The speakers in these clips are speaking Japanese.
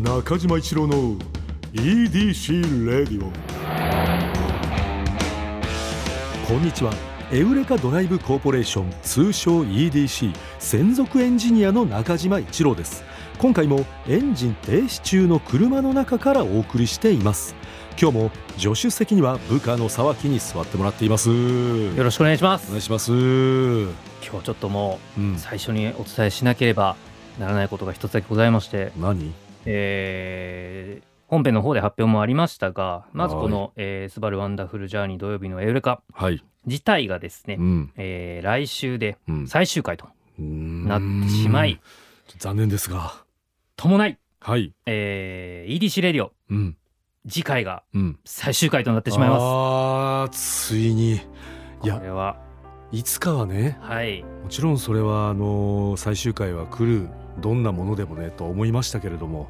中島一郎の EDC レディオこんにちは。エウレカドライブコーポレーション通称 EDC 専属エンジニアの中島一郎です。今回もエンジン停止中の車の中からお送りしています。今日も助手席には部下の沢木に座ってもらっています。よろしくお願いします。お願いします。今日ちょっともううん。最初にお伝えしなければならないことが一つだけございまして、何？えー本編の方で発表もありましたがまずこの「えースバルワンダフルジャーニー土曜日のエウレカはい」自体がですね、うん。えー来週でうん。最終回とななってしまい残念ですが。伴い、はい。えー EDC レディオ。うん。次回がうん。最終回となってしまいます。あーついに。いこやれはいつかはねはい。もちろんそれはあの最終回は来るどんなものでもねと思いましたけれども。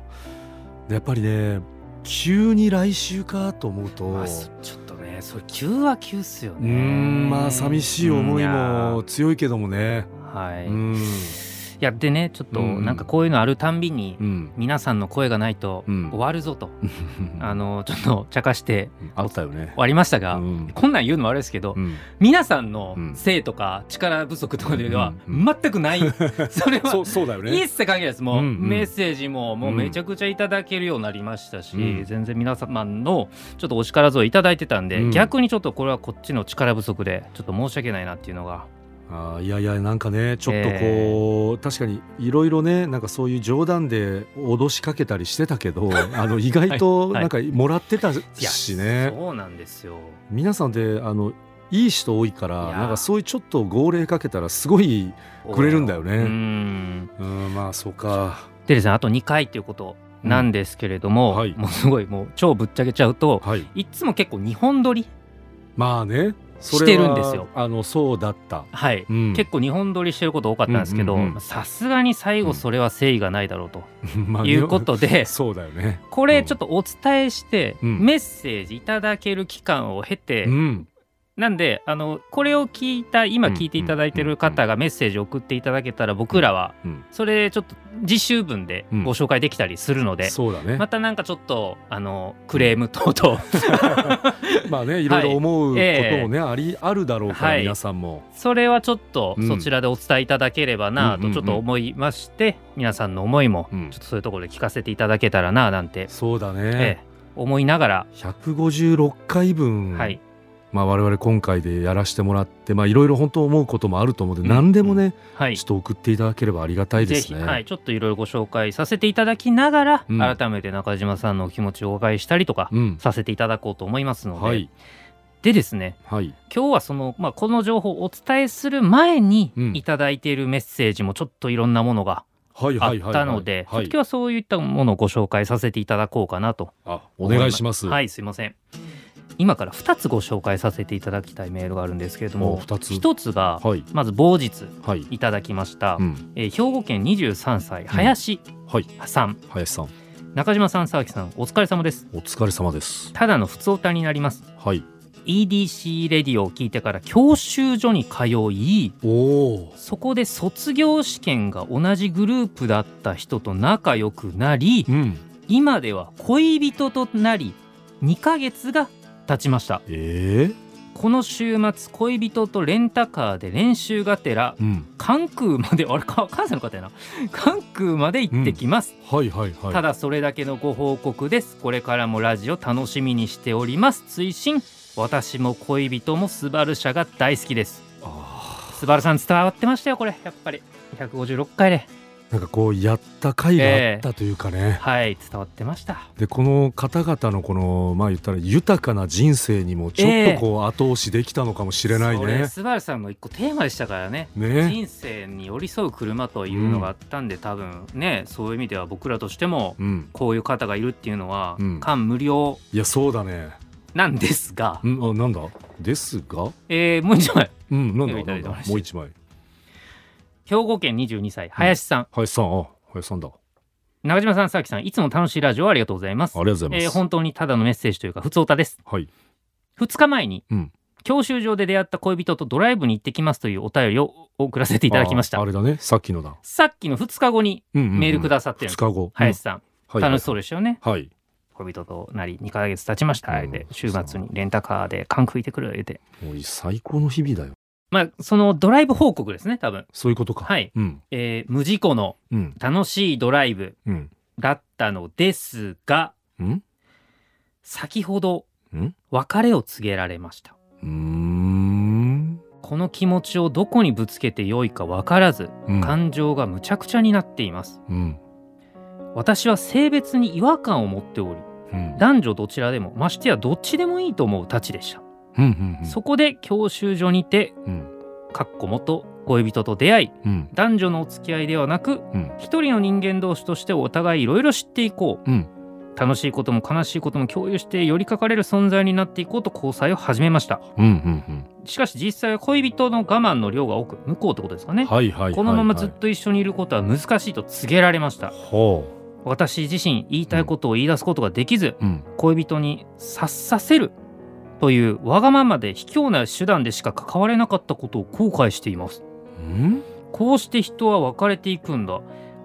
やっぱりね急に来週かと思うと。まあそちょっとねそれ急は急っすようねんまあ寂しい思いうんも強いけどもね。やはい、い。うんやでねちょっとうんなんかこういうのあるたんびに、うん。皆さんの声がないとうん。終わるぞと、あのちょっと茶化してあったよね。終わりましたが、うん。こんなん言うのもあれですけど、うん。皆さんのうん。性とか力不足とかではうんうん全くない、それはそうだよね。一切関係ないです。もう、うんうん。メッセージももうめちゃくちゃいただけるようになりましたし、うん。全然皆様のちょっとお力添えいただいてたんで、うん。逆にちょっとこれはこっちの力不足でちょっと申し訳ないなっていうのがあーいやいやなんかねちょっとこう、確かにいろいろねなんかそういう冗談で脅しかけたりしてたけどあの意外とはい。なんかもらってたしね、そうなんですよ。皆さんであのいい人多いからなんかそういうちょっと号令かけたらすごいくれるんだよね。うん。うんまあそうか。でですねあと2回っていうことなんですけれども、うんはい。もうすごいもう超ぶっちゃけちゃうとはい。いつも結構2本撮り？まあね。そしてるんですよ。あのそうだった、はい、うん、結構2本撮りしてること多かったんですけどうんうんうん。さすがに最後それは誠意がないだろうと。まあいうことで、そうだよね。これちょっとお伝えして、うん。メッセージいただける期間を経て、うんなんであのこれを聞いた今聞いていただいてる方がメッセージを送っていただけたら僕らはうん。それちょっと次週分でご紹介できたりするので、そうだね。またなんかちょっとあのクレーム等々。まあねい。ろいろ思うことええ。もね、ありあるだろうから、はい。皆さんも。それはちょっとうん。そちらでお伝えいただければなうんうんうん。とちょっと思いまして、皆さんの思いもうん。ちょっとそういうところで聞かせていただけたらななんて、そうだね、ええ。思いながら、156回分、はいまあ、我々今回でやらせてもらってまあいろいろ本当思うこともあると思うので、うん。何でもね、はい。ちょっと送っていただければありがたいですね。はい、ちょっといろいろご紹介させていただきながら、うん。改めて中島さんのお気持ちをお伺いしたりとかうん、させていただこうと思いますので、はい。でですねはい。今日はその、まあ、この情報をお伝えする前にうん。いただいているメッセージもちょっといろんなものがあったので、今日はそういったものをご紹介させていただこうかなとあお願いします。はいすいません今から2つご紹介させていただきたいメールがあるんですけれどもお二つ。1つがはい。まず某日はい。いただきました、うん。えー兵庫県23歳林はい。さん、林さん。中島さん沢木さんお疲れ様です。お疲れ様です。ただの普通歌になります。はい。EDC レディオを聞いてから教習所に通いそこで卒業試験が同じグループだった人と仲良くなりうん。今では恋人となり2ヶ月が経ちました。ええこの週末恋人とレンタカーで練習がてらうん。関空まであれか関西の方やな。関空まで行ってきます、はいはいはい。ただそれだけのご報告です。これからもラジオ楽しみにしております。追伸。私も恋人もスバル車が大好きです。あスバルさん伝わってましたよこれ。やっぱり。156回で。ーなんかこうやった回があったというかね、はい伝わってました。でこの方々のこのまあ言ったら豊かな人生にもちょっとこう後押しできたのかもしれないそれね。スバルさんの一個テーマでしたからね。ね。人生に寄り添う車というのがあったんで、多分ねそういう意味では僕らとしてもうん。こういう方がいるっていうのはうん。感無量。いやそうだね。なんですが、ん？あなんだ？ですが？えーもう一枚。うんなんだ？ないんだもう一枚兵庫県22歳林さん、林さんあ林さんだ。あ中島さん、佐々木さん、いつも楽しいラジオありがとうございます。りがとうございます。えー本当にただのメッセージというか、普通歌です。はい。2日前に、うん。教習所で出会った恋人とドライブに行ってきますというお便りを送らせていただきました。ああ。れだね。さっきのだ。さっきの2日後にうんうんうん。メールくださってる。んです、二日後。林さん。はい楽しそうでしたよね、はい。恋人となり2ヶ月経ちました、うん。で週末にレンタカーで缶食いてくる言うて。もう最高の日々だよまあそのドライブ報告ですね多分。そういうことか。はい、うん。えー無事故のうん。楽しいドライブうん。だったのですがうん？先ほどうん？別れを告げられました。うーん。この気持ちをどこにぶつけてよいか分からずうん。感情がむちゃくちゃになっています。うん。私は性別に違和感を持っておりうん男女どちらでもましてやどっちでもいいと思うたちでした、うんうんうん。そこで教習所にてうん。かっこ元恋人と出会いうん。男女のお付き合いではなくうん。一人の人間同士としてお互いいろいろ知っていこう。うん。楽しいことも悲しいことも共有して寄りかかれる存在になっていこうと交際を始めました。うんうんしかし実際は恋人の我慢の量が多く向こうってことですかね、はいはいはいこのままずっとと一緒にいることは難しいと告げられました。ほ私自身言いたいことを言い出すことができず、ううん。恋人に察させるというわがままで卑怯な手段でしか関われなかったことを後悔しています。うん？こうして人は別れていくんだ。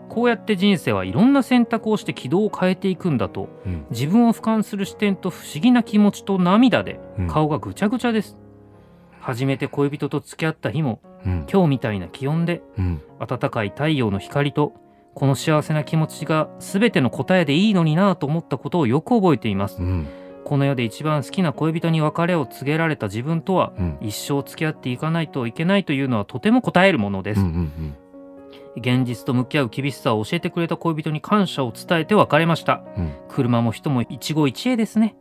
こうやって人生はいろんな選択をして軌道を変えていくんだとうん。自分を俯瞰する視点と不思議な気持ちと涙でうん。顔がぐちゃぐちゃです、初めて恋人と付き合った日もうん。今日みたいな気温でうん。暖かい太陽の光とこの幸せな気持ちが全ての答えでいいのになぁと思ったことをよく覚えています。うんこの世で一番好きな恋人に別れを告げられた自分とはうん。一生付き合っていかないといけないというのはとても答えるものです、うんうん現実と向き合う厳しさを教えてくれた恋人に感謝を伝えて別れました。うん。車も人も一期一会ですね。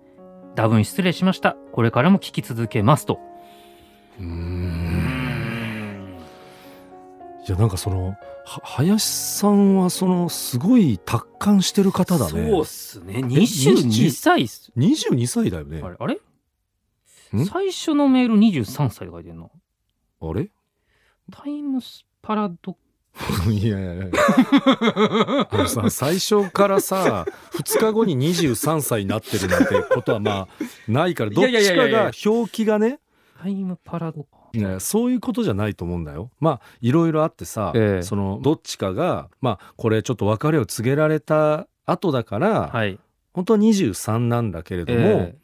多分失礼しました。これからも聞き続けますと。うーんいやなんかそのは林さんはそのすごい達観してる方だね。そうっすね。22歳っす。22歳だよね。あれあれ？ん？最初のメール23歳で書いてんの？あれ？タイムスパラド いやいやいや。あのさ最初からさ2日後に23歳になってるなんてことはまあないから。どっちかが表記がねタイムパラドねそういうことじゃないと思うんだよ。まあいろいろあってさ、ええ。そのどっちかがまあこれちょっと別れを告げられた後だから、はい。本当は23なんだけれども、え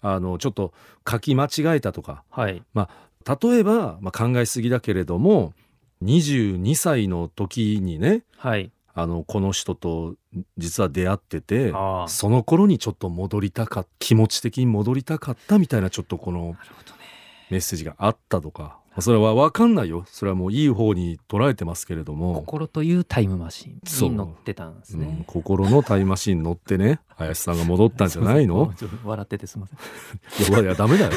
あのちょっと書き間違えたとかーはい。例えば、まあ、考えすぎだけれども22歳の時にねはい。あのこの人と実は出会っててああ。その頃にちょっと戻りたかっ気持ち的に戻りたかったみたいなちょっとこのなるほど。ねメッセージがあったとか。それは分かんないよ。それはもういい方に捉えてますけれども、心というタイムマシンに乗ってたんですうんね、心のタイムマシンに乗ってね。林さんが戻ったんじゃないの？笑っててすみません。いやいやダメだよ。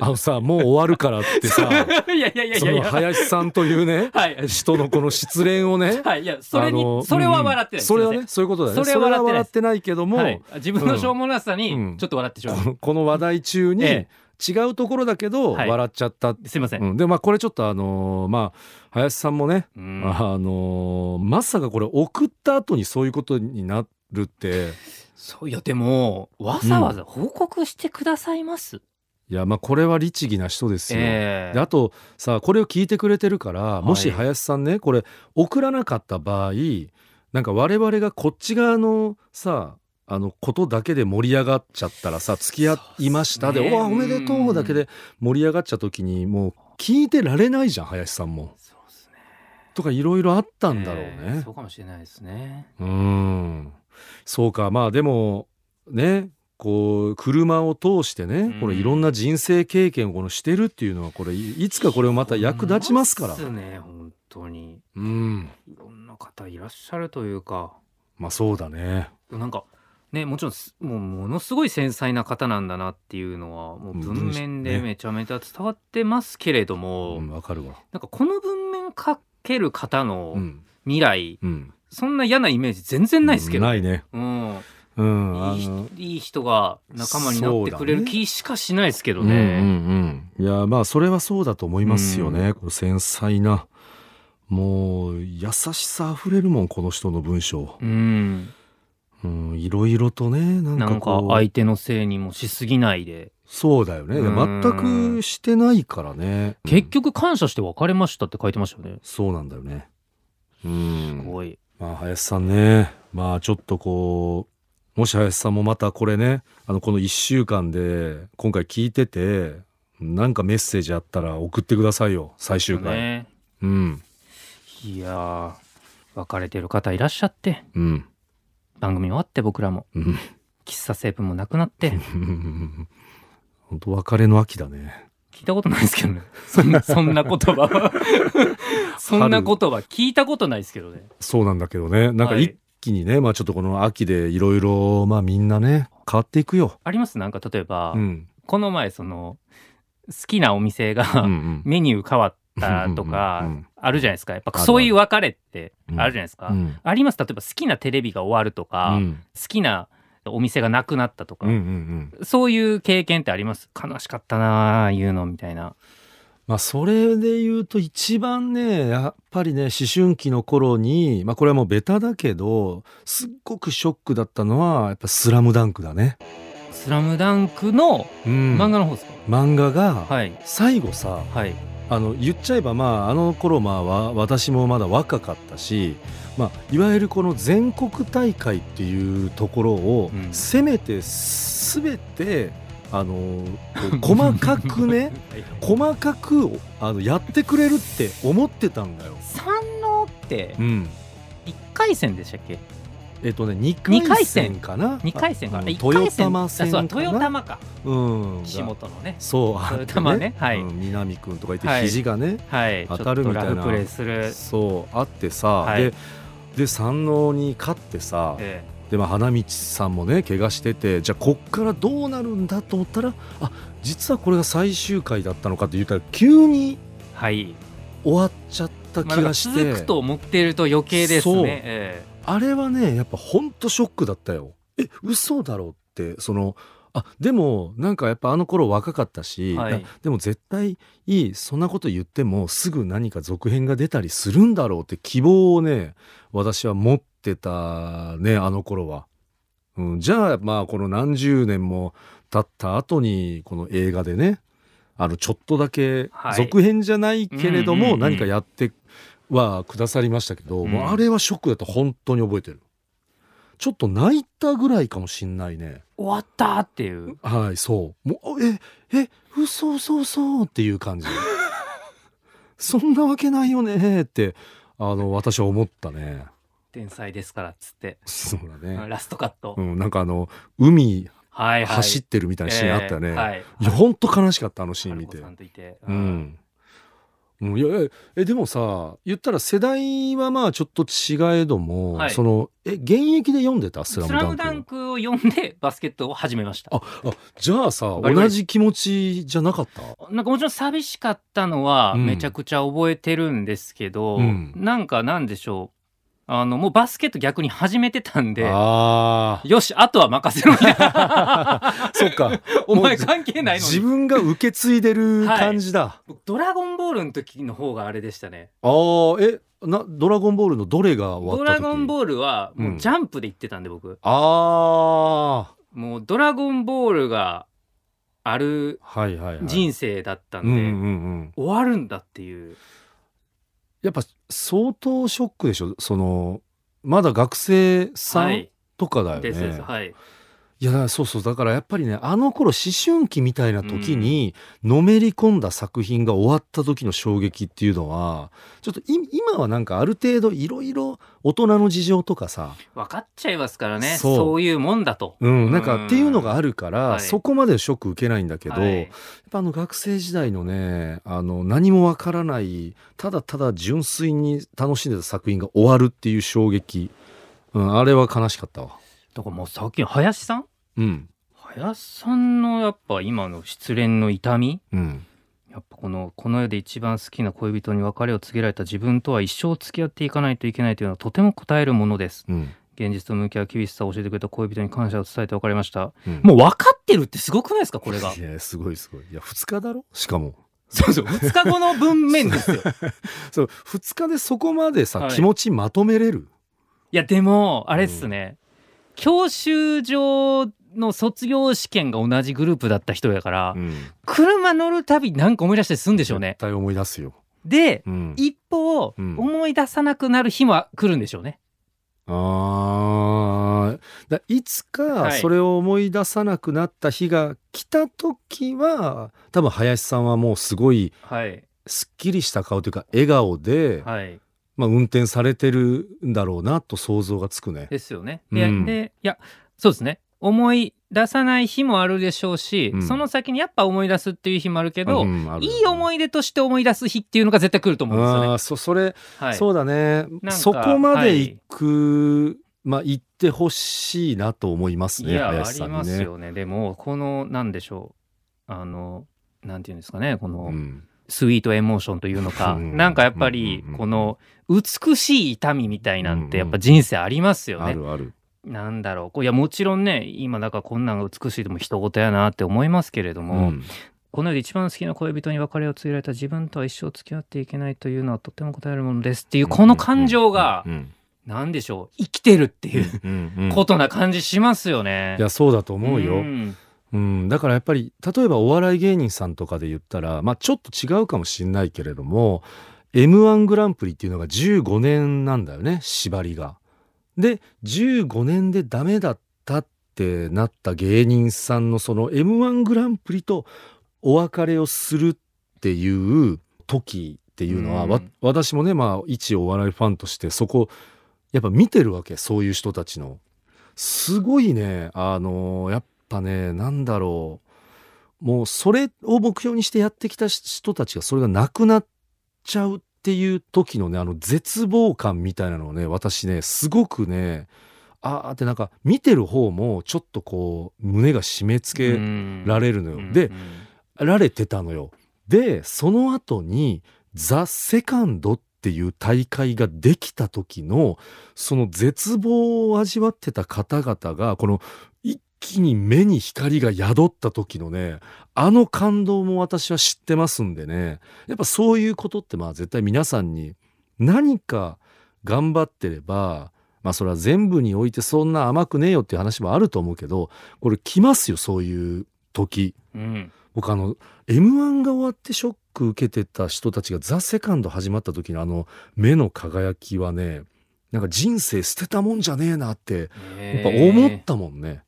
あのさもう終わるからってさいやいやいやいその林さんというねはい。人のこの失恋をねはい。いやそれにそれは笑ってない。うん。それはねそういうことだよね。それは笑ってないけども、はい。自分のしょうもなさうん。にちょっと笑ってしまう、このこの話題中にえ違うところだけどはい。笑っちゃった、すいません、うん、でまあこれちょっとあのーまあ林さんもね、うん。あのーまさかこれ送った後にそういうことになるって。そういやでもわざわざ報告してくださいます、いやまあこれは律儀な人ですよ。ええ。であとさこれを聞いてくれてるからもしはい林さんねこれ送らなかった場合なんか我々がこっち側のさあのことだけで盛り上がっちゃったらさ付き合いましたで「そうっすねおわおめでとう」だけで盛り上がっちゃった時にもう聞いてられないじゃん林さんも。そうですね。とかいろいろあったんだろうね。ええそ。うかもしれないですね。うん。そうかまあでもねこう車を通してね、うん。これいろんな人生経験をこのしてるっていうのはこれいいつかこれをまた役立ちますから。ね本当に。うん。いろんな方いらっしゃるというか。まあそうだね。なんかねもちろんすもうものすごい繊細な方なんだなっていうのはもう文面でねめちゃめちゃ伝わってますけれども、うんわかるわ。なんかこの文面書ける方のうん未来、うん。そんな嫌なイメージ全然ないですけど、ないね。うん、うん。あいいいい人が仲間になってくれる気しかしないですけどうんうんね。うん。いやまあそれはそうだと思いますよね。この繊細なもう優しさあふれるもんこの人の文章。うん、うんいろいろとねなんか相手のせいにもしすぎないで、そうだよね。うん全くしてないからね。結局感謝して別れましたって書いてましたよね。そうなんだよね。うすん。ごい。まあ林さんねまあちょっとこうもし林さんもまたこれねあのこの1週間で今回聞いててなんかメッセージあったら送ってくださいよ最終回、ねうんいやー別れてる方いらっしゃってうん番組終わって僕らもうん。喫茶成分もなくなって。本当別れの秋だね。聞いたことないですけどね。そんなそんな言葉。そんな言葉。聞いたことないですけどね。そうなんだけどね。なんかはい。一気にね、まあちょっとこの秋でいろいろまあみんなね変わっていくよ。あります？なんか例えば、うん。この前その好きなお店が、メニュー変わったとかうんうんうんあるじゃないですか。やっぱそういう別れってあるじゃないですか、うん。あります。例えば好きなテレビが終わるとか、うん。好きなお店がなくなったとか、うんうんうん。そういう経験ってあります。悲しかったなあ言うのみたいな。まあそれで言うと一番ねやっぱりね思春期の頃にまあこれはもうベタだけどすっごくショックだったのはやっぱ「スラムダンクだね。「スラムダンクのうん。漫画の方ですか、漫画がはい。最後さ、はいあの言っちゃえばまああの頃まあわ私もまだ若かったし、まあ、いわゆるこの全国大会っていうところをうん。せめて全てあの 細かくね細かくあのやってくれるって思ってたんだよ。三能ってうん。1回戦でしたっけ？えっとね2二回回戦戦かな。2回戦かな。あの1回豊戦玉戦かな。豊玉か。うん。岸本のね。そう豊玉ね。はい。うん南くんとか言ってはい。肘がね、はい。当たるみたいな。プレーする、そうあってさ、はい。でで山王に勝ってさ、えでまあ花道さんもね怪我しててじゃあこっからどうなるんだと思ったらあ実はこれが最終回だったのかって言ったら急にえはい。終わっちゃった気まあがして、続くと思っていると余計ですね、えあれはねやっぱほんとショックだったよ。え嘘だろってそのあでもなんかやっぱあの頃若かったし、はい。あでも絶対いいそんなこと言ってもすぐ何か続編が出たりするんだろうって希望をね私は持ってたねあの頃は。うん、じゃあまあこの何十年も経った後にこの映画でねあのちょっとだけはい。続編じゃないけれども何かやってはくださりましたけど、うん。もうあれはショックだと本当に覚えてる。ちょっと泣いたぐらいかもしんないね。終わったっていう。はいそう。もうええ嘘嘘嘘っていう感じ。そんなわけないよねってあの私は思ったね。天才ですからっつって、そうだね、ラストカット、うん、なんかあの海はいはい。走ってるみたいなシーンあったよね、えーはい。いやほんと悲しかったあのシーン見て。春子さんといて、う、ん、うん、いやいやえでもさ言ったら世代はまあちょっと違えども、はい。そのえ現役で読んでた「ススラムダンクラムダンクを読んでバスケットを始めました。ああじゃあさ同じ気持ちじゃなかった？なんかもちろん寂しかったのはうん。めちゃくちゃ覚えてるんですけど、うん。なんかなんでしょうあのもうバスケット逆に始めてたんであよしあとは任せろみたいな。あ そっか。お前関係ないの自に分が受け継いでる感じだ、僕ドラゴンボールの時の方があれでしたね。ああえなドラゴンボールのどれが終わドラゴンボールはもうん。うジャンプで行ってたんで僕。ああもうドラゴンボールがあるはいはいはい。人生だったんで、うんうんうん。終わるんだっていう。やっぱ相当ショックでしょ？そのまだ学生さんはい。とかだよね、ですです。はいいやそうそう。だからやっぱりねあの頃思春期みたいな時にのめり込んだ作品が終わった時の衝撃っていうのはちょっとい今はなんかある程度いろいろ大人の事情とかさ。分かっちゃいますからね。そう。いうもんだと。うんなんかっていうのがあるから、はい。そこまでショック受けないんだけど、はい。やっぱあの学生時代のねあの何もわからないただただ純粋に楽しんでた作品が終わるっていう衝撃、うん、あれは悲しかったわ。だからもうさっきの林さん？うん。林さんのやっぱ今の失恋の痛み？うん。やっぱこのこの世で一番好きな恋人に別れを告げられた自分とは一生付き合っていかないといけないというのはとても答えるものです。うん。現実と向き合う厳しさを教えてくれた恋人に感謝を伝えて別れました。うん。もう分かってるってすごくないですか？これが。いやすごいすごい。いや2日だろ？しかも。そうそう。2日後の文面ですよ。そう。2日でそこまでさ、はい。気持ちまとめれる？いやでもあれっすね、教習所の卒業試験が同じグループだった人やから、うん。車乗るたびなんか思い出したりするんでしょうね。絶。対思い出すよ、でうん、一方、うん思い出さなくなる日も来るんでしょうね。あー。だいつかはい。それを思い出さなくなった日が来た時は多分林さんはもうすごいはい。すっきりした顔というか笑顔で、はいまあ、運転されてるんだろうなと想像がつくね。ですよね。で,、うんでいやそうですね思い出さない日もあるでしょうし、うんその先にやっぱ思い出すっていう日もあるけど、うんいい思い出として思い出す日っていうのが絶対来ると思うんですよね。そそれ、はい、そうだねそこまで行く、まあ行ってほしいなと思いますねいやあり林さんにね。ますよね。でもこのなんでしょうあのなんていうんですかねこの、うんスイートエモーションというのか、うん。なんかやっぱりうんうんうんこの美しい痛みみたいなんてうんうん。やっぱ人生ありますよね。あるある。なんだろう。いやもちろんね今だからこんなんが美しいでも人事やなって思いますけれども、うん。この世で一番好きな恋人に別れを告げられた自分とは一生付き合っていけないというのはとても答えるものですっていうこの感情がうん何でしょう。生きてるっていううんうんことな感じしますよね。いやそうだと思うよ。んうん、だからやっぱり例えばお笑い芸人さんとかで言ったら、まあ、ちょっと違うかもしんないけれども m 1グランプリっていうのが15年なんだよね縛りが。で15年でダメだったってなった芸人さんのその m 1グランプリとお別れをするっていう時っていうのは、うんわ私もねまあ一お笑いファンとしてそこやっぱ見てるわけそういう人たちの。すごいねあのやっぱねなんだろうもうそれを目標にしてやってきた人たちがそれがなくなっちゃうっていう時のねあの絶望感みたいなのをね私ねすごくねあーってなんか見てる方もちょっとこう胸が締め付けられるのよ。でられてたのよ。でその後に「ザ・セカンドっていう大会ができた時のその絶望を味わってた方々がこの一気に目に光が宿った時のねあの感動も私は知ってますんでねやっぱそういうことってまあ絶対皆さんに何か頑張ってればまあそれは全部においてそんな甘くねえよっていう話もあると思うけどこれ来ますよそういう時。うん僕あの m 1が終わってショック受けてた人たちが「ザ・セカンド始まった時のあの目の輝きはねなんか人生捨てたもんじゃねえなってやっぱ思ったもんね。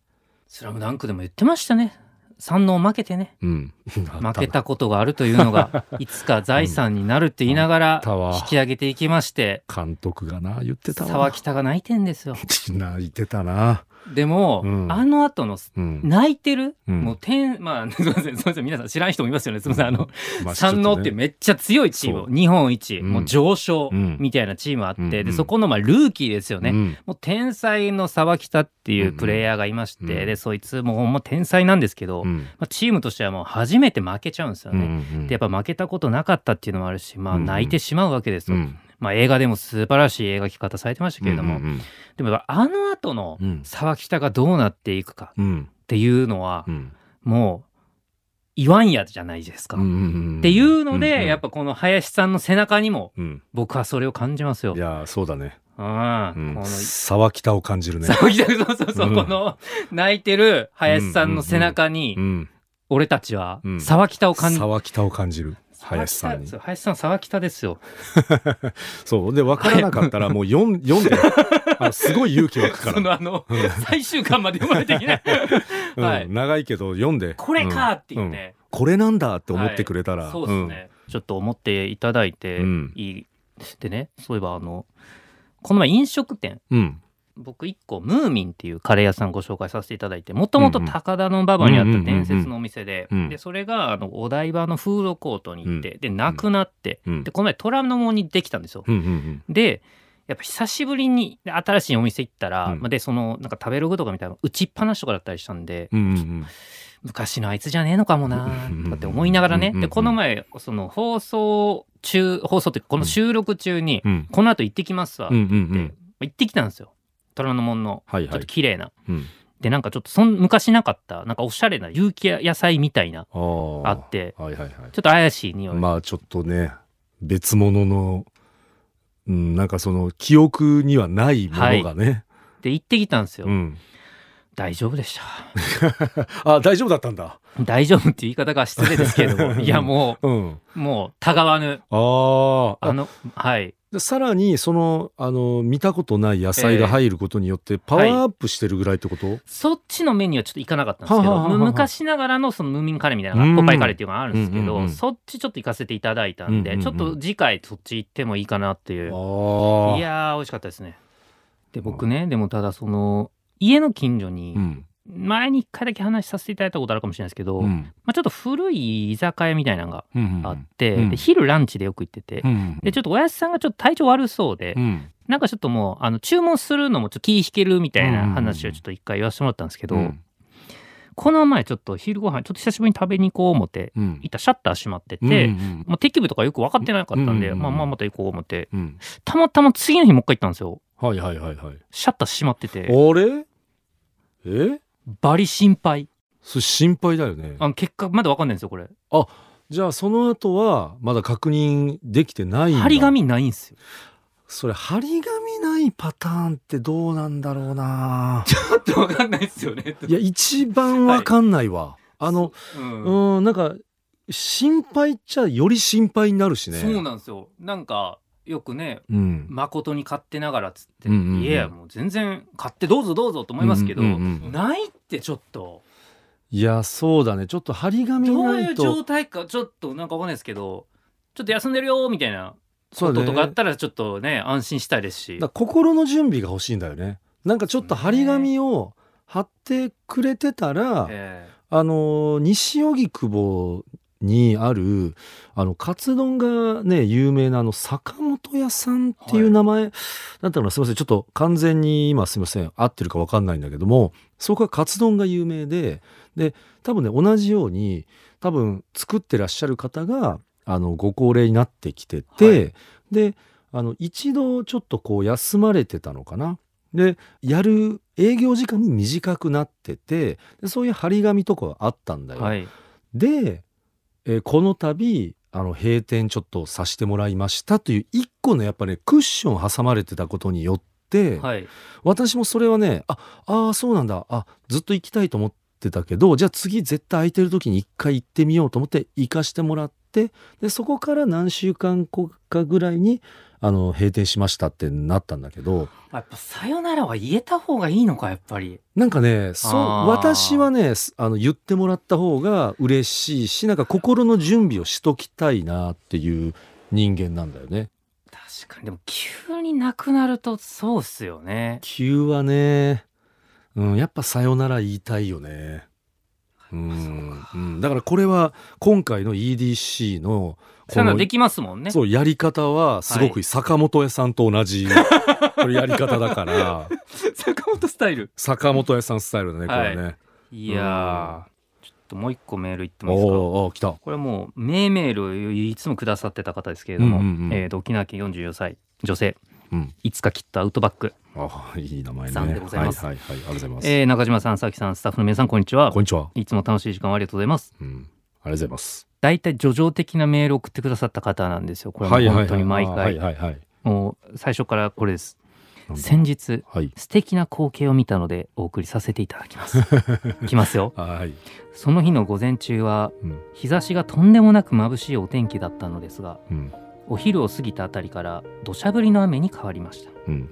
スラムダンクでも言ってましたね。三能負けてね。うん、負けたことがあるというのがいつか財産になるって言いながら引き上げていきまして。監督がな言ってたわ。沢北が泣いてんですよ。泣いてたな、でも、うん。あの後のうん。泣いてる、うん。もう点まあ すみませんすみません。皆さん知らん人もいますよね。すみません。あのまあ山王ってめっちゃ強いチーム。日本一、うん。もう上昇うん。みたいなチームあって、でそこのまあルーキーですよね、うん。もう天才の沢北っていうプレイヤーがいまして、でそいつもうほんま天才なんですけど、うん。まあ、チームとしてはもう初めて負けちゃうんですよね。んでやっぱ負けたことなかったっていうのもあるし、まあ、泣いてしまうわけですよ。うんまあ、映画でも素晴らしい描き方されてましたけれども、うんうんでもやっぱあの後のうん。沢北がどうなっていくかうん。っていうのはうん。もう言わんやじゃないですか。うんうんうんっていうので、んんやっぱこの林さんの背中にもうん。僕はそれを感じますよ。い。やそうだね、ああ、うん。この沢北を感じるね。沢北そうそうそう、うん。この泣いてる林さんの背中にうん俺たちはうん。沢北を感じ沢北を感じる林さんに。林さん沢北ですよ。そう。で分からなかったらもう読ん読んで。すごい勇気湧くか そのら、あの最終巻まで読まれてきない。うん。はい。長いけど読んで。これかって言っうん。て、これなんだって思ってくれたら、そうですね、ちょっと思っていただいてうん。いい、でね。そういえばあのこの前飲食店うんうん僕一個ムーミンっていうカレー屋さんご紹介させていただいてもともと高田の馬場にあった伝説のお店で,、でそれがあのお台場のフードコートに行って、でなくなって、うん。でこの前虎ノ門にできたんですよ。でやっぱ久しぶりにで新しいお店行ったら、うん。まあでそのなんか食べログとかみたいなの打ちっぱなしとかだったりしたんで、昔のあいつじゃねえのかもなうんとかって思いながらねうんでこの前その放送中放送ってこの収録中に、うん。この後行ってきますわって、うんうん。うん行ってきたんですよ虎ノ門のはいはい。ちょっと綺麗な。うん。でなんかちょっとそん昔なかったなんかおしゃれな有機野菜みたいなあってはいはいはい。ちょっと怪しい匂い、まあちょっとね別物のうんなんかその記憶にはないものがね、で行ってきたんですよ、うん。大丈夫でした。あ大丈夫だったんだ大丈夫っていう言い方が失礼ですけれどもいやもうん。うもうたがわぬ。あー。ああのはい。でさらにそのあの見たことない野菜が入ることによってパワーアップしてるぐらいってこと、そっちのメニューはちょっと行かなかったんですけど、昔ながらのそのムーミンカレーみたいなうんポパイカレーっていうのがあるんですけど、うんうんうん。そっちちょっと行かせていただいたんで、うんうんうん。ちょっと次回そっち行ってもいいかなっていう。いやー美味しかったですね。で僕ねでもただその家の近所にうん前に一回だけ話させていただいたことあるかもしれないですけど、うん。まあ、ちょっと古い居酒屋みたいなのがうんあって、うん。で昼ランチでよく行ってて、うんでちょっとおやすさんがちょっと体調悪そうで、うん。なんかちょっともうあの注文するのもちょっと気引けるみたいなうん話をちょっと一回言わせてもらったんですけど、うん。この前ちょっと昼ご飯ちょっと久しぶりに食べに行こう思ってうん。行ったらシャッター閉まってて、うんまあ、敵部とかよく分かってなかったんで、うん。まあまあまた行こう思ってうん。たまたま次の日もう一回行ったんですよ。はいはいはいはい。シャッター閉まってて。あれ？え？バリ心配。それ心配だよね。あの結果まだ分かんないんですよこれ。じゃあその後はまだ確認できてない張り紙ないんですよ。それ張り紙ないパターンってどうなんだろうな。ちょっと分かんないですよね。いや一番わかんないわ、あのうん。うんなんか心配っちゃより心配になるしね。そうなんですよ。なんかよくねうん。誠に買ってながらっつって、うんうんうん。いやもう全然買ってどうぞどうぞと思いますけど、うんうんうんうん。ないってちょっと。いやそうだね。ちょっと張り紙どうないいうと状態かちょっとなんかわかんないですけどちょっと休んでるよみたいなこととかあったらちょっとね安心したいですし。心の準備が欲しいんだよね。なんかちょっと張り紙を貼ってくれてたら、えあの西荻窪にあるあのカツ丼がね有名なあの坂本屋さんっていう名前、なんていうのすみませんちょっと完全に今すみません合ってるか分かんないんだけどもそこはカツ丼が有名でで多分ね同じように多分作ってらっしゃる方があのご高齢になってきてて、はいであの一度ちょっとこう休まれてたのかな。でやる営業時間も短くなっててでそういう張り紙とかはあったんだよ。えはいで、えーこの度あの閉店ちょっとさせてもらいましたという一個のやっぱねクッション挟まれてたことによって、はい。私もそれはねああーそうなんだ。あずっと行きたいと思ってたけどじゃあ次絶対空いてる時に一回行ってみようと思って行かしてもらってでそこから何週間後かぐらいにあの閉店しましたってなったんだけどやっぱさよならは言えた方がいいのかやっぱりなんかねそ私はねすあの言ってもらった方が嬉しいしなんか心の準備をしときたいなっていう人間なんだよね。確かにでも急になくなるとそうっすよね急はね、うん、やっぱさよなら言いたいよね。うん。うん、だからこれは今回の EDC のさよならできますもんね。そうやり方はすごく坂本屋さんと同じこれやり方だから。坂本スタイル。坂本屋さんスタイルだねこれね。いやーちょっともう一個メールいってもおいいですかーおー来た。これはもう名メールをいつもくださってた方ですけれども、うんうんうんえーと沖縄県44歳女性うん、いつかきっとアウトバック、あいい名前ね。さんでございますはいはいはいありがとうございます。えー中島さん佐々木さんスタッフの皆さんこんにちはこんにちは。いつも楽しい時間をありがとうございますうん、ありがとうございます。だいたい叙情的なメールを送ってくださった方なんですよこれはもう本当に毎回、はいはいはい。もう最初からこれです先日はい。素敵な光景を見たのでお送りさせていただきます きますよはい。その日の午前中はうん日差しがとんでもなく眩しいお天気だったのですがうんお昼を過ぎたあたりから土砂降りの雨に変わりました。うん。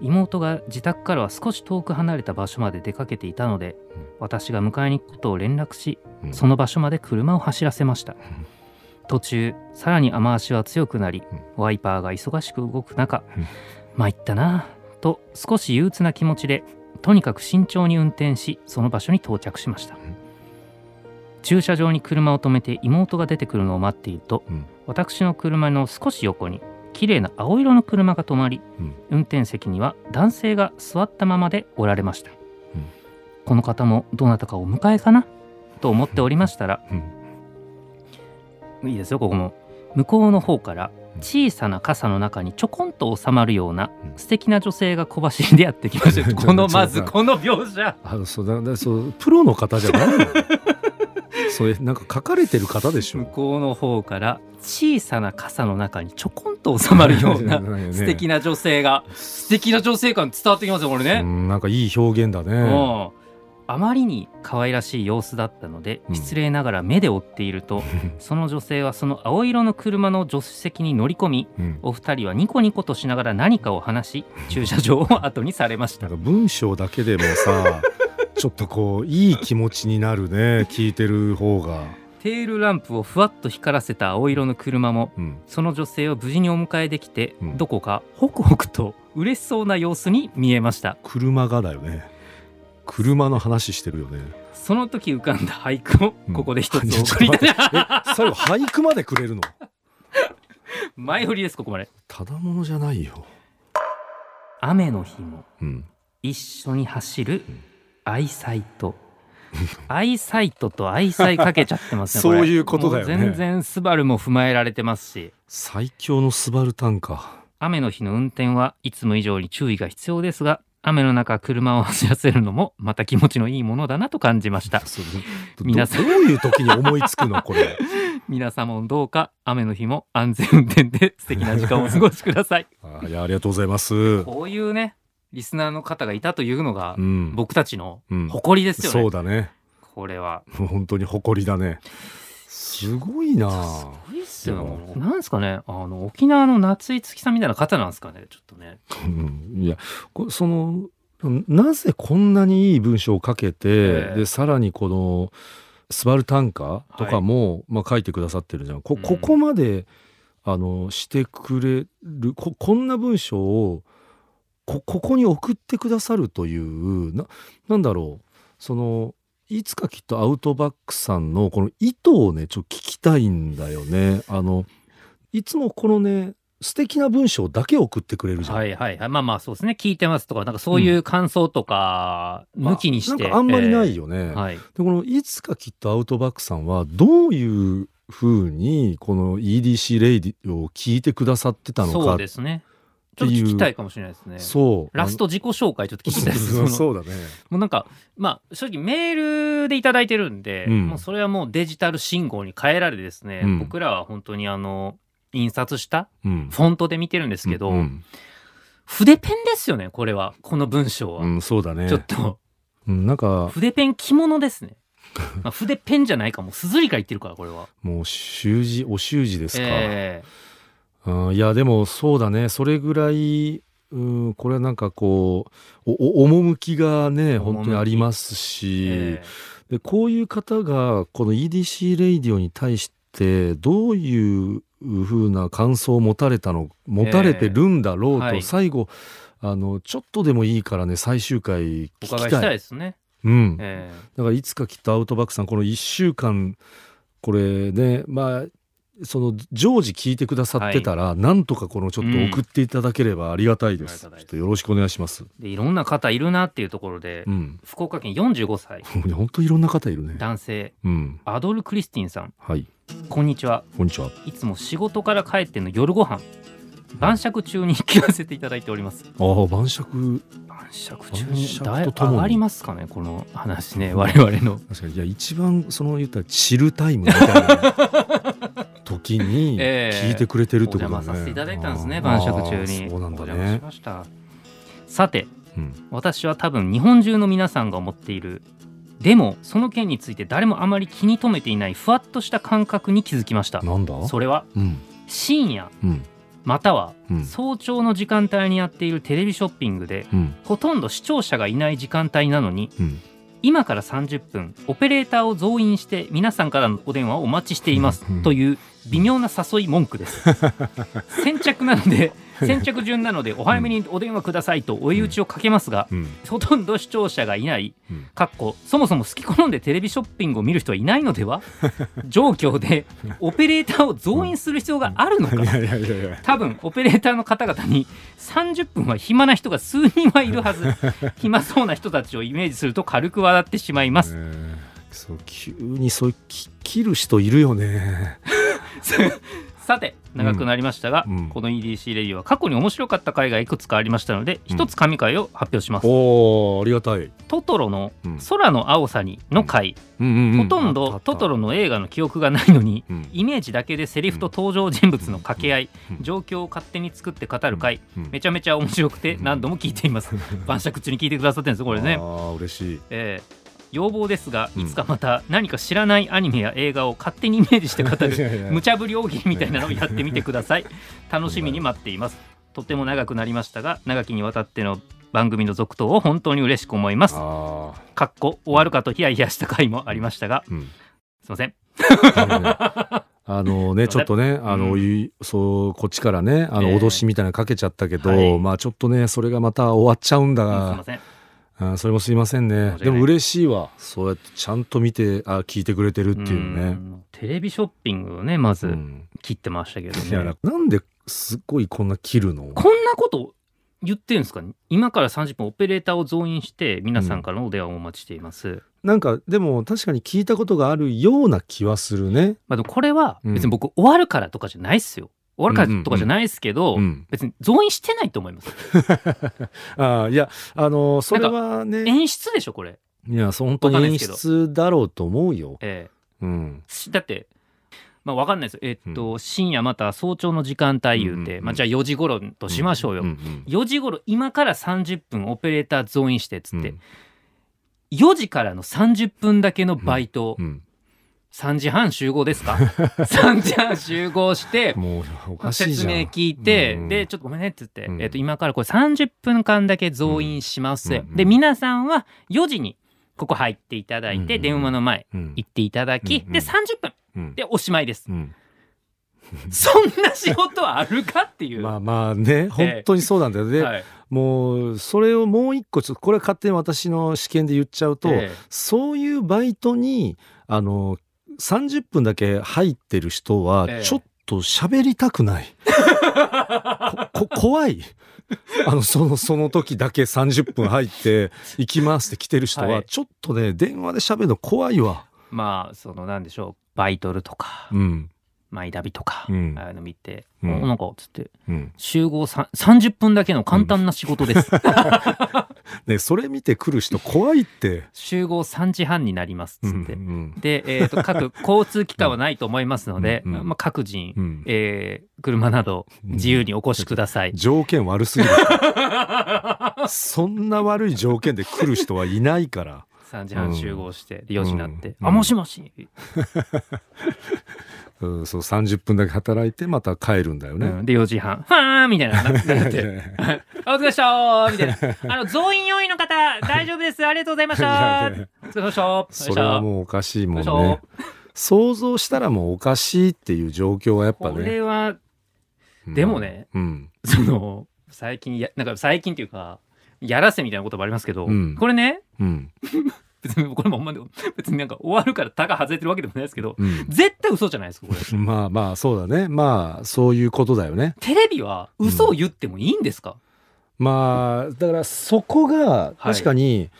妹が自宅からは少し遠く離れた場所まで出かけていたので、うん。私が迎えに行くことを連絡しうん。その場所まで車を走らせました、途中さらに雨足は強くなり、ワイパーが忙しく動く中、うん。参ったなぁと少し憂鬱な気持ちでとにかく慎重に運転しその場所に到着しました、ん駐車場に車を止めて妹が出てくるのを待っていると、うん。私の車の少し横に綺麗な青色の車が止まり、うん。運転席には男性が座ったままでおられました、ん。この方もどなたかお迎えかな？と思っておりましたらうん。いいですよここも。向こうの方から小さな傘の中にちょこんと収まるようなうん。素敵な女性が小走りでやってきました。このまずこの描写。あのそうだだそうプロの方じゃないのそれなんか書かれてる方でしょ？向こうの方から小さな傘の中にちょこんと収まるような 素敵な、な女性が素敵な女性感伝わってきますよこれうね、ん、なんかいい表現だうねん。あまりに可愛らしい様子だったのでうん。失礼ながら目で追っていると、その女性はその青色の車の助手席に乗り込みうん。お二人はニコニコとしながら何かを話し駐車場を後にされました。文章だけでもさちょっとこういい気持ちになるね 聞いてる方が、テールランプをふわっと光らせた青色の車もうん、その女性を無事にお迎えできて、うん。どこかホクホクと嬉しそうな様子に見えました。車がだよね。車の話してるよね。その時浮かんだ俳句をうん。ここで一つお送りい。ただえ最後俳句までくれるの？前振りですここまで。ただものじゃないよ、雨の日もうん、一緒に走るアイサイトアイサイトと愛妻かけちゃってますね そういうことだよね。全然スバルも踏まえられてますし。最強のスバルタンか雨の日の運転はいつも以上に注意が必要ですが雨の中車を走らせるのもまた気持ちのいいものだなと感じました。皆さん。どういう時に思いつくのこれ。皆様もどうか雨の日も安全運転で素敵な時間をお過ごしください。あいやありがとうございます、こういうねリスナーの方がいたというのがうん、僕たちのうん。誇りですよね、そうだね。これは。本当に誇りだね。すごいな。すごいっすよ。なんですかね。あの沖縄の夏井月さんみたいな方なんですかね。ちょっとね。うん。いやこそのなぜこんなにいい文章を書けて、ええ。でさらにこの「スバル短歌」とかも、まあ、書いてくださってるじゃん。こうん。ここまであのしてくれるここんな文章をこここに送ってくださるというななんだろう。そのいつかきっとアウトバックさんのこの意図をねちょっと聞きたいんだよね。あのいつもこのね素敵な文章だけ送ってくれるじゃん。はいはいはい。まあまあそうですね。聞いてますとかなんかそういう感想とか抜きにして、なんかあんまりないよね。えーはい。でこのいつかきっとアウトバックさんはどういうふうにこの EDC レイディを聞いてくださってたのか。そうですねちょっと聞きたいかもしれないですね。そう。ラスト自己紹介ちょっと聞きたいです。そうだね。もうなんかまあ正直メールでいただいてるんで、うん。もうそれはもうデジタル信号に変えられですね、うん。僕らは本当にあの印刷したうん。フォントで見てるんですけど、うん。筆ペンですよねこれは。この文章は、うんそうだね。ちょっと。うんなんか筆ペン着物ですね。まあ筆ペンじゃないかも。うすずりから言ってるからこれは。もう習字お習字ですか。えうんいやでもそうだね。それぐらいうんこれはなんかこう趣がね本当にありますーし。えでこういう方がこの EDC レイディオに対してどういうふうな感想を持たれたの持たれてるんだろうと、はい。最後あのちょっとでもいいからね最終回聞きーお伺いしたたい。いですね、うん、えだからいつかきっとアウトバックさんこの1週間これねまあその常時聞いてくださってたら、なんとかこのちょっと送っていただければありがたいです。うん。ちょっとよろしくお願いします。ーでいろんな方いるなっていうところで、うん、福岡県45歳。本当いろんな方いるね。男性。うん、アドル・クリスティンさん。はい、こんにちは。こんにちは。いつも仕事から帰っての夜ご飯。晩酌中に聞かせていただいております。ああ晩酌。晩酌中晩に酌だいとともに上がりますかねこの話ね我々の。確かに。いや一番その言ったらチルタイムみたいな 時に ええ。聞いてくれてるっておことだね、邪魔させていただいたんですね晩酌中あに。ーそうなんだお邪魔しね、ました。さてうん、私は多分日本中の皆さんが思っている。でもその件について誰もあまり気に留めていないふわっとした感覚に気づきました。なんだ？それはうん。深夜うん。またはうん。早朝の時間帯にやっているテレビショッピングでうん。ほとんど視聴者がいない時間帯なのにうん。今から30分オペレーターを増員して皆さんからのお電話をお待ちしていますうん。という微妙な誘い文句です。先着なので先着順なのでお早めにお電話くださいと追い打ちをかけますがうん。ほとんど視聴者がいない。うん。かっこそもそも好き好んでテレビショッピングを見る人はいないのでは？状況でオペレーターを増員する必要があるのか。いやいやいやいや。多分オペレーターの方々に30分は暇な人が数人はいるはず。暇そうな人たちをイメージすると軽く笑ってしまいます。え。ーそう急にそういうき切る人いるよね さて長くなりましたが、うんこの EDC レディは過去に面白かった回がいくつかありましたので一つ神回を発表します、おーありがたい、トトロのうん。空の青さにの回、ほとんどトトロの映画の記憶がないのにうん。イメージだけでセリフと登場人物の掛け合い、うん。状況を勝手に作って語る回、うん。めちゃめちゃ面白くてうん何度も聞いています。晩酌中に聞いてくださってるんですよこれね。ああ嬉しい。えー要望ですがうんいつかまた何か知らないアニメや映画を勝手にイメージして語る 無茶ぶり大喜利みたいなのをやってみてください。楽しみに待っています。とても長くなりましたが長きにわたっての番組の続投を本当に嬉しく思います。かっこ終わるかとヒヤヒヤした回もありましたが。うん。すいません。あのね。ちょっとねあの、うん。いそうこっちからねあのええ。脅しみたいなのかけちゃったけど、はい。まあちょっとねそれがまた終わっちゃうんだすいがませんあそれもすいませんね。でも嬉しいわ。そうやってちゃんと見てあ聞いてくれてるっていうね。ん。テレビショッピングをねまずうん。切ってましたけどいやね、なんですっごいこんな切るの？こんなこと言ってるんですか？今から30分オペレーターを増員して皆さんからのお電話をお待ちしています、なんかでも確かに聞いたことがあるような気はするね。まあ、でもこれはうん。別に僕終わるからとかじゃないっすよ終わるからとかじゃないですけど、うん、別に増員してないと思います。ああいやあのそれはね。演出でしょこれ、いやそう本当に演出だろうと思うよ。えうん。えしだってまあ分かんないですよ。えっと、深夜また早朝の時間帯言うて、うんうんうん。まあ、じゃあ4時頃としましょうよ、んん4時頃今から30分オペレーター増員してっつって、うん。4時からの30分だけのバイト、うん3時半集合ですか？3時半集合してもうおかしい。説明聞いて、うん。でちょっとごめんねって言って、うん。えっと今からこれ30分間だけ増員します、うんで皆さんは4時にここ入っていただいて、うん電話の前うん行っていただき、うんで30分うん。でおしまいです、うん。そんな仕事あるかっていう、まあまあね本当にそうなんだよ。で、はい。もうそれをもう一個ちょっとこれは勝手に私の試験で言っちゃうと、え。そういうバイトにあの30分だけ入ってる人はええちょっと喋りたくない。怖い。あのそのその時だけ30分入って行きますって来てる人ははいちょっとね電話で喋るの怖いわ。まあそのなんでしょうバイトルとか、うんマイダビとか、うん。ああいうの見て、うん。おなんかつってうん。集合さ30分だけの簡単な仕事です、ねそれ見て来る人怖いって。集合3時半になりますっつって、うんで、えー、と各交通機関はないと思いますので、うんうん。まあ、各人、うん。えー車など自由にお越しください。条件悪すぎる。そんな悪い条件で来る人はいないから。3時半集合して4時になって「うん。あもしもし、うん、そう30分だけ働いてまた帰るんだよね。うんで4時半「はーん」みたいなななって「あ お疲れでした」みたいな「あの増員要員の方大丈夫ですありがとうございました」お疲れ様でしたそれはもうおかしいもんねょ。想像したらもうおかしいっていう状況はやっぱこね。れはうんでもね、うん。その最近やなんか最近っていうかやらせみたいな言葉ありますけど、うんこれねうん。別にこれもほんまで別になんか終わるからタが外れてるわけでもないですけどうん。絶対嘘じゃないですかこれ。まあまあそうだね。まあそういうことだよね。テレビは嘘を言ってもいいんですか、まあだからそこが確かに、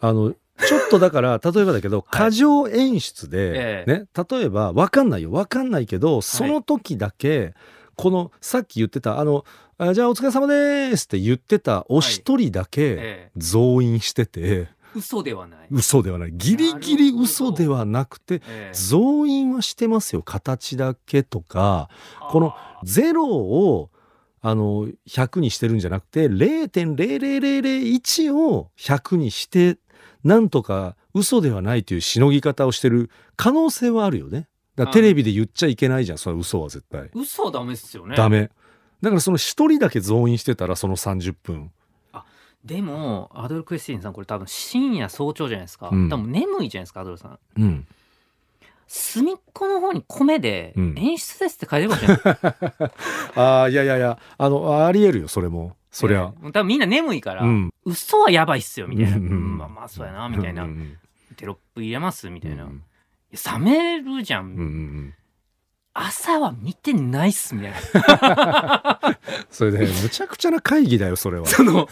あのちょっとだから 例えばだけど過剰演出で、えね例えば分かんないよ。分かんないけどその時だけこのさっき言ってたあのあじゃあお疲れ様ですって言ってたお一人だけええ。増員してて、嘘ではない、嘘ではないギリギリ嘘ではなくてええ増員はしてますよ形だけとかこのゼロをあの100にしてるんじゃなくて0.00001を100にしてなんとか嘘ではないというしのぎ方をしてる可能性はあるよね。だテレビで言っちゃいけないじゃんそ嘘は絶対。嘘はダメっすよねダメ。だからその一人だけ増員してたらその30分。でもアドル・クリスティンさんこれ多分深夜早朝じゃないですか、うん。多分眠いじゃないですかアドルさん。うん。隅っこの方に米でうん。演出ですって書いてるかもしれない、ああいやいやいやあのありえるよそれも。そりゃ。ええ多分みんな眠いから、うん。嘘はやばいっすよみたいな、うんうんうん。まあまあそうやなみたいな、うん。うんテロップ入れますみたいな、うん。冷めるじゃん、うんうんうん。朝は見てないっすみたいな それで、むちゃくちゃな会議だよそれは。そのもう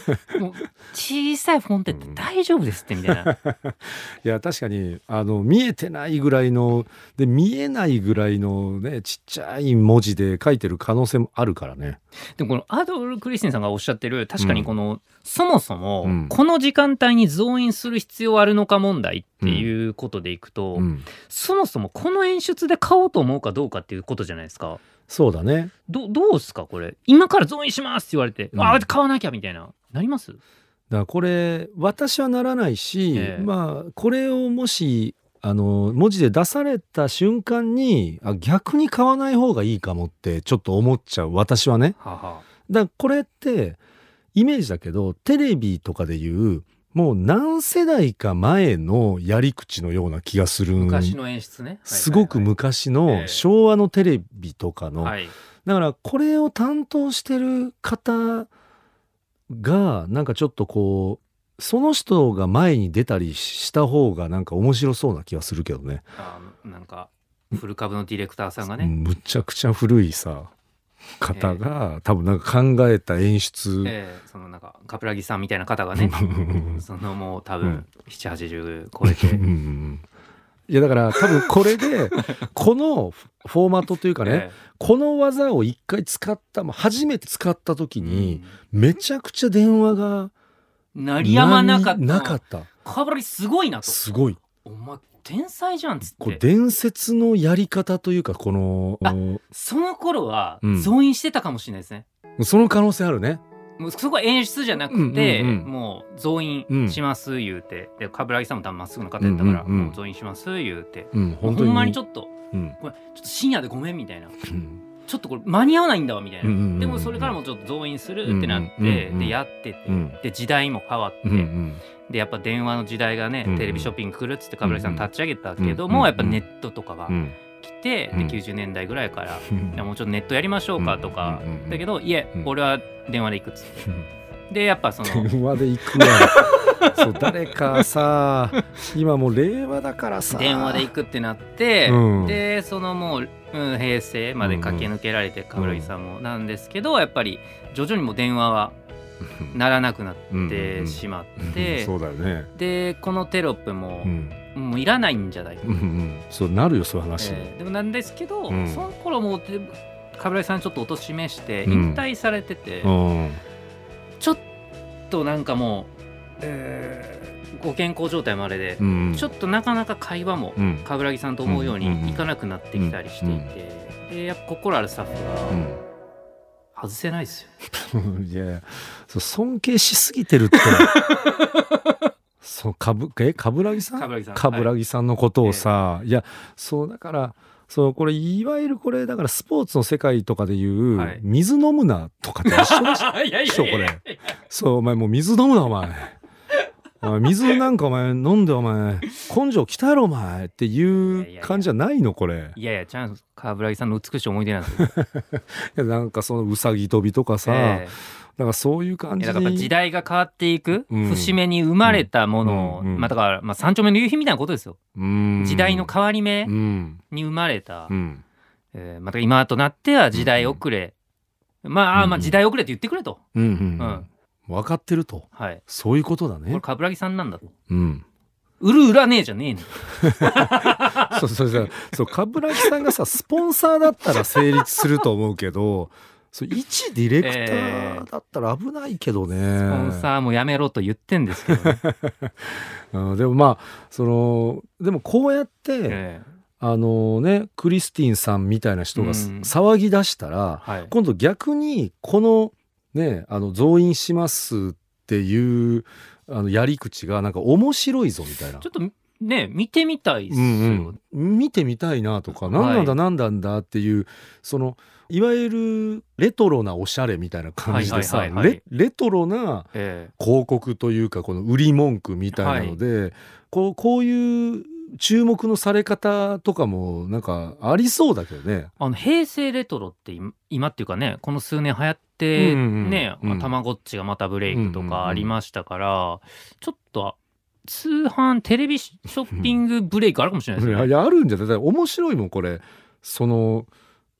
小さいフォントって大丈夫ですってみたいな、いや確かにあの見えてないぐらいので見えないぐらいのねちっちゃい文字で書いてる可能性もあるからね。でもこのアドル・クリスティンさんがおっしゃってる確かにこの、そもそもうんこの時間帯に増員する必要あるのか問題っていうことでいくと、うん、そもそもこの演出で買おうと思うかどうかっていうことじゃないですか。そうだね。どどうですかこれ？今から増員しますって言われて、うん。あ買わなきゃみたいな。なります？からこれ私はならないし、ええ。まあこれをもしあの文字で出された瞬間にあ逆に買わない方がいいかもってちょっと思っちゃう。私はね。はは。だからこれってイメージだけどテレビとかでいうもう何世代か前のやり口のような気がする昔の演出ね。すごく昔えのえ昭和のテレビとかの、はい。だからこれを担当してる方がなんかちょっとこうその人が前に出たりした方がなんか面白そうな気がするけどね。あなんかフル株のディレクターさんがね、むちゃくちゃ古いさ方が、多分なんか考えた演出、ええ。そのなんか冠城さんみたいな方がねそのもう多分780超えて、うんうんいやだから多分これでこのフォーマットというかね、えこの技を一回使った、まあ、初めて使った時えに、めちゃくちゃ電話がうん鳴りやまなかった。なかった。冠城すごいなと。すごい。お前天才じゃんっつこうって伝説のやり方というかこのあその頃はうん。増員してたかもしれないですね、その可能性あるね。もうそこは演出じゃなくて、うんうんうん。もう増員します言うて、で冠城さんも多分まっすぐの方やったから、うんうんうん。もう増員します言うて、うんほんまにちょっとうん。ごめんちょっと深夜でごめんみたいな。うん。ちょっとこれ間に合わないんだわみたいな、うんうんうんうん。でもそれからもちょっと増員するってなって、うんうんうんうん。でやってて、うん。で時代も変わって、うんうんでやっぱ電話の時代がね、テレビショッピング来るっつって冠城さん立ち上げたけども、やっぱネットとかがうん。来て、うん。で90年代ぐらいから、もうちょっとネットやりましょうかとか、だけどいえ、うん。俺は電話で行くっつって。でやっぱその電話で行くわ。そう誰かさ今もう令和だからさ。電話で行くってなって、うん。でそのもう、うん、平成まで駆け抜けられて冠城さんも。なんですけどやっぱり徐々にもう電話は鳴らなくなってしまって、うんそうだよね。でこのテロップもう、ん。もういらないんじゃない？か、うんうん。そうなるよそういう話、えーでもなんですけど、うん。その頃もうで冠城さんちょっとおとしめしてうん。引退されてて、うん。ちょっとなんかもう、えーご健康状態もあれで、うんちょっとなかなか会話もうん。冠城さんと思うようにいかなくなってきたりしていて、でやっぱ心あるスタッフが外せないですよ。う んいやいやそう尊敬しすぎてるって。そうかぶえ冠城さん？冠城さん。のことをさ、い、やそうだからそうこれいわゆるこれだからスポーツの世界とかでいう、はい。水飲むなとかと一緒でしょ いやいやい一緒これ。そうお前もう水飲むなお前 水なんかお前飲んでお前根性きたやろお前っていう感じじゃないのこれ。いやいやチャンス冠城さんの美しい思い出なんですよ。いやなんかそのうさぎ跳びとかさ、えなんかそういう感じだから時代が変わっていく、うん。節目に生まれたものを、うんうんまあだから、まあ、三丁目の夕日みたいなことですよ。うん。時代の変わり目うん。に生まれた、うん。えーまた今となっては時代遅れ、まあ、うんまあ時代遅れって言ってくれと、うんうん。うん分かってると。はい。そういうことだこれね冠城さんなんだと。うん。売る売らねえじゃねえの。そうそうそう。そう冠城さんがさスポンサーだったら成立すると思うけどそう一ディレクターだったら危ないけどね、スポンサーもやめろと言ってんですけど、ね。うんでもまあそのでもこうやって、えあのねクリスティンさんみたいな人がうん。騒ぎ出したら、えはい、今度逆にこのねあの増員しますっていうあのやり口がなんか面白いぞみたいな。ちょっとね見てみたいっすよ、うんうん、見てみたいなとか何なんだはい。何なんだっていうそのいわゆるレトロなおしゃれみたいな感じでさはいはいはい。はいレレトロなえ広告というかこの売り文句みたいなので、こうこういう注目のされ方とかもなんかありそうだけどね。あの平成レトロって今今っていうかねこの数年流行ってうんうんね、うん。たまごっちがまたブレイクとうんうんうん。かありましたから、ちょっと通販テレビショッピングブレイクあるかもしれないですね。いやあるんじゃない。面白いもんこれ。その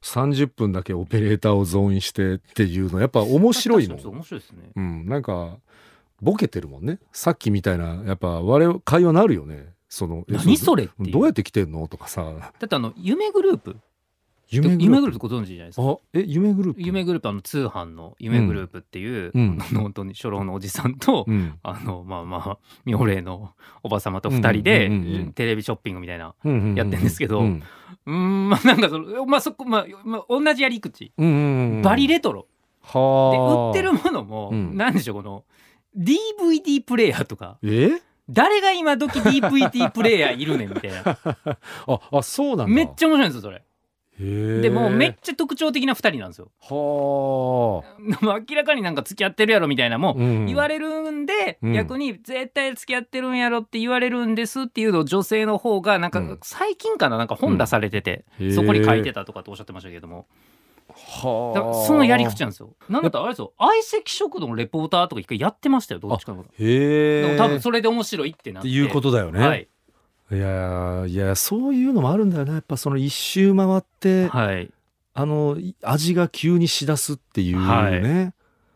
30分だけオペレーターを増員してっていうのやっぱ面白いも確かにちょっとん。面白いですね。うん、なんかボケてるもんね。さっきみたいなやっぱ我々会話なるよね。そのえ何それどうやって来てんの？とかさ。だってあの夢グループ夢グループ。ご存知じゃないですか？あえ夢グループ？夢グループあの通販の夢グループっていう、うん。あの本当に初老のおじさんと、うん。あのまあまあ妙齢のおば様と2人で、テレビショッピングみたいなやってんですけどうん。まあなんかそのまあそこまあ、まあ、同じやり口、うんうんうんバリレトロ。で売はあってるものも、うん。なんでしょうこの DVD プレイヤーとか。え？誰が今時 DVD プレイヤーいるねんみたいな。ああそうなんだ。めっちゃ面白いんですよそれでもうめっちゃ特徴的な2人なんですよ。はあ、で も明らかになんか付き合ってるやろみたいなもうん。言われるんで、うん。逆に絶対付き合ってるんやろって言われるんですっていうのを女性の方がなんかうん。最近かな？なんか本出されてて、へえそこに書いてたとかっておっしゃってましたけれども。はだからそのやり口なんですよ。なんだったらあれですよ。相席食堂のレポーターとか一回やってましたよどっちかのへえ多分それで面白いってなって。っていうことだよね、はい、いやいやそういうのもあるんだよねやっぱその一周回って、はい、あのい味が急にしだすっていうね、は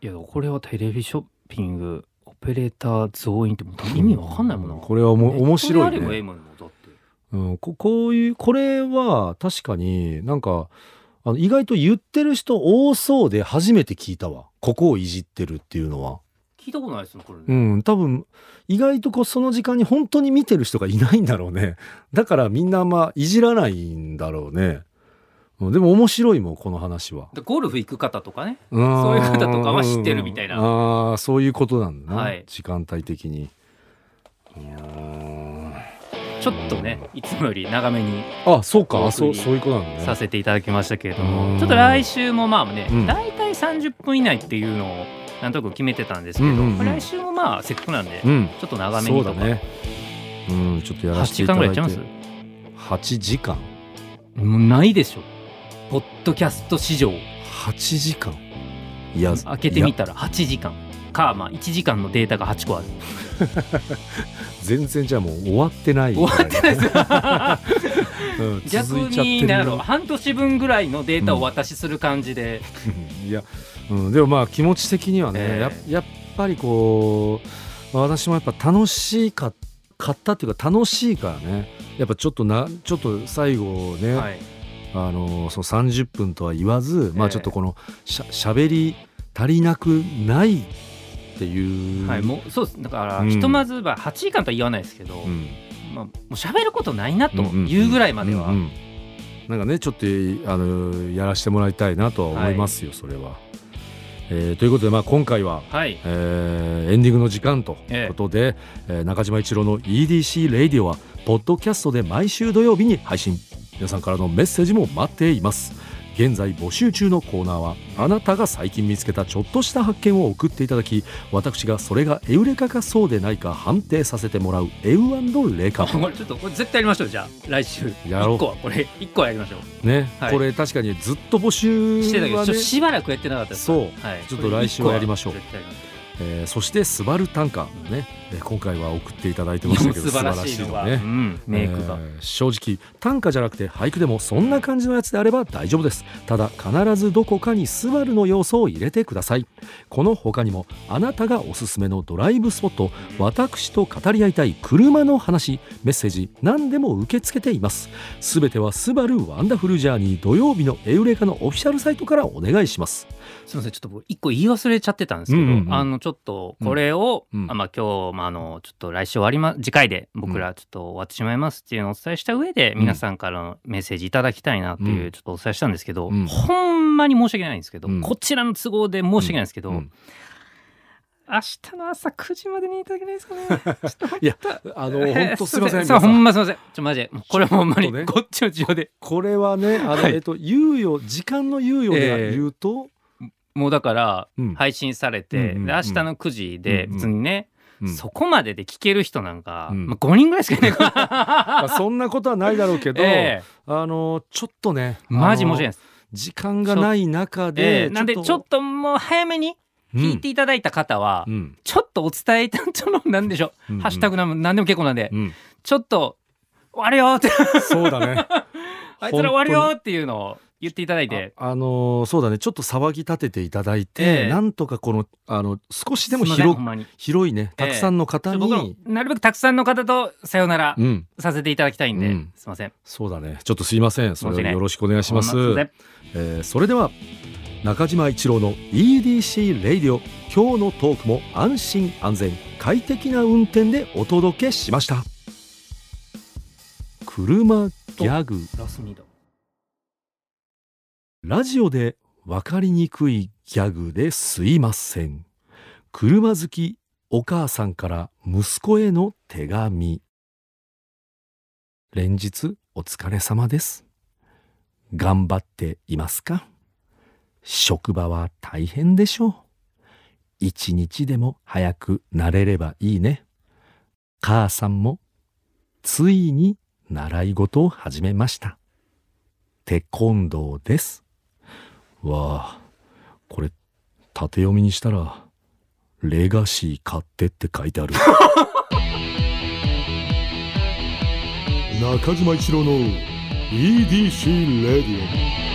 い。いやこれはテレビショッピングオペレーター増員って意味わかんないもんな、これはもう面白いね、うん、ここういうこれは確かになんかあの意外と言ってる人多そうで初めて聞いたわ。ここをいじってるっていうのは聞いたことないですよこれ、ね。うん多分意外とこうその時間に本当に見てる人がいないんだろうね。だからみんなあんまいじらないんだろうね。うんでも面白いもんこの話は。でゴルフ行く方とかね。そそういう方とかは知ってるみたいな。ああそういうことなんだな、はい。時間帯的に。ちょっとねいつもより長めにあそうか。そうそういうことなんだね。させていただきましたけれどうん。もちょっと来週もまあね、うん。大体30分以内っていうのをなんとなく決めてたんですけど、うんうんうん。来週もまあせっかくなんで、うん。ちょっと長めにとか、そうだね。うんちょっとやら8せて時間ぐいただいて。らいいっちゃいます？8時間？もうないでしょ。ポッドキャスト史上。8時間？いや開けてみたら8時間。かまあ1時間のデータが8個ある。全然じゃあもう終わってない。終わってないです。うん逆に半年分ぐらいのデータをお渡しする感じで、いや、うん、でもまあ気持ち的にはね、ええ。ややっぱりこうまあ私もやっぱ楽しかかったっていうか楽しいからねやっぱちょっとなちょっと最後ね、はい。あのその30分とは言わず、まええ。あちょっとこのしゃしゃべり足りなくないっていう、はい、もうそうです。だから、うん。ひとまずは8時間とは言わないですけど、うん。まあ、もう喋ることないなというぐらいまでは、なんかねちょっとあのやらせてもらいたいなとは思いますよ、それは。えーということで、まあ、今回は、はい。えーエンディングの時間ということで、えー中島一郎の EDC RADIO はポッドキャストで毎週土曜日に配信。皆さんからのメッセージも待っています現在募集中のコーナーはあなたが最近見つけたちょっとした発見を送っていただき私がそれがエウレカかそうでないか判定させてもらうエウレカこれちょっとこれ絶対やりましょうじゃあ来週やろう1個はこれ1個はやりましょうね、はい。これ確かにずっと募集してたけど、しばらくやってなかったですそう。はい、ちょっと来週はやりましょうえーそして「スバル短歌」ね、えー今回は送っていただいてましたけど素晴らしいのが、ねうん、メイクが、えー正直短歌じゃなくて俳句でもそんな感じのやつであれば大丈夫です。ただ必ずどこかにスバルの要素を入れてください。この他にもあなたがおすすめのドライブスポット私と語り合いたい車の話メッセージ何でも受け付けています。すべてはスバルワンダフルジャーニー土曜日のエウレカのオフィシャルサイトからお願いしますすみませんちょっと僕一個言い忘れちゃってたんですけど、うんうんうん。あのちょっとこれを、うん。あまあ今日、まあ、あのちょっと来週終わりま次回で僕らちょっと終わってしまいますっていうのをお伝えした上で、うん。皆さんからのメッセージいただきたいなっていううん。ちょっとお伝えしたんですけど、うん。ほんまに申し訳ないんですけど、うん。こちらの都合で申し訳ないんですけど、うん。明日の朝9時までにいただけないですかね？いやあの本当すいません。さん。ほんますいません。ちょマジでこれほんまにこっちの事情で。これはねあの、はい。えっと猶予時間の猶予で言うと、もうだからうん。配信されて、うん明日の9時でうんうん別にね、うん。そこまでで聞ける人なんか、うん。まあ、5人ぐらいしかいない。か まあら、そんなことはないだろうけど、ええ。あのちょっとねマジ申し訳ないです、時間がない中えで、えなんでちょっともう早めに聞いていただいた方は、うんうんちょっと。お伝えいたちょなんでしょう、うんハッシュタグなんなんでも結構なんで、うん。ちょっと終わるよってそうだねあいつら終わるよっていうのを言っていただいて。ああのーそうだね。ちょっと騒ぎ立てていただいて、ええ。なんとかこのあの少しでもすいません広ほんまに。広いねたくさんの方に、僕もなるべくたくさんの方とさよならうんさせていただきたいんで、うん。すいません。そうだね。ちょっとすいません。それよろしくお願いします。ほんません。えーそれでは中島一郎の EDC レイディオ今日のトークも安心安全快適な運転でお届けしました。車ギャグ。ラスミード。ラジオで分かりにくいギャグですいません。車好きお母さんから息子への手紙。連日お疲れ様です。頑張っていますか？職場は大変でしょう。一日でも早くなれればいいね。母さんもついに習い事を始めました。テコンドーです。わあこれ縦読みにしたらレガシー買ってって書いてある。中島一郎の EDC レディオ。